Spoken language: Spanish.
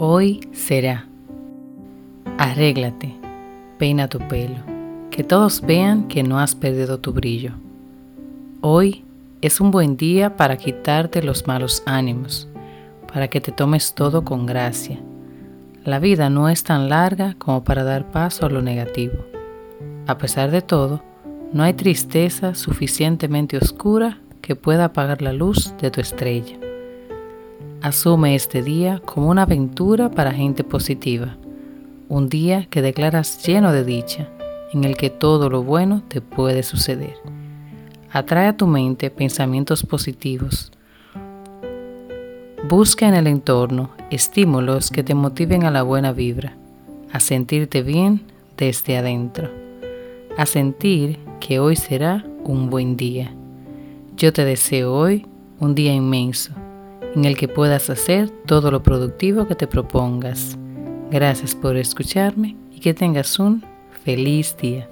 Hoy será. Arréglate, peina tu pelo, que todos vean que no has perdido tu brillo. Hoy es un buen día para quitarte los malos ánimos, para que te tomes todo con gracia. La vida no es tan larga como para dar paso a lo negativo. A pesar de todo, no hay tristeza suficientemente oscura que pueda apagar la luz de tu estrella. Asume este día como una aventura para gente positiva, un día que declaras lleno de dicha, en el que todo lo bueno te puede suceder. Atrae a tu mente pensamientos positivos. Busca en el entorno estímulos que te motiven a la buena vibra, a sentirte bien desde adentro, a sentir que hoy será un buen día. Yo te deseo hoy un día inmenso en el que puedas hacer todo lo productivo que te propongas. Gracias por escucharme y que tengas un feliz día.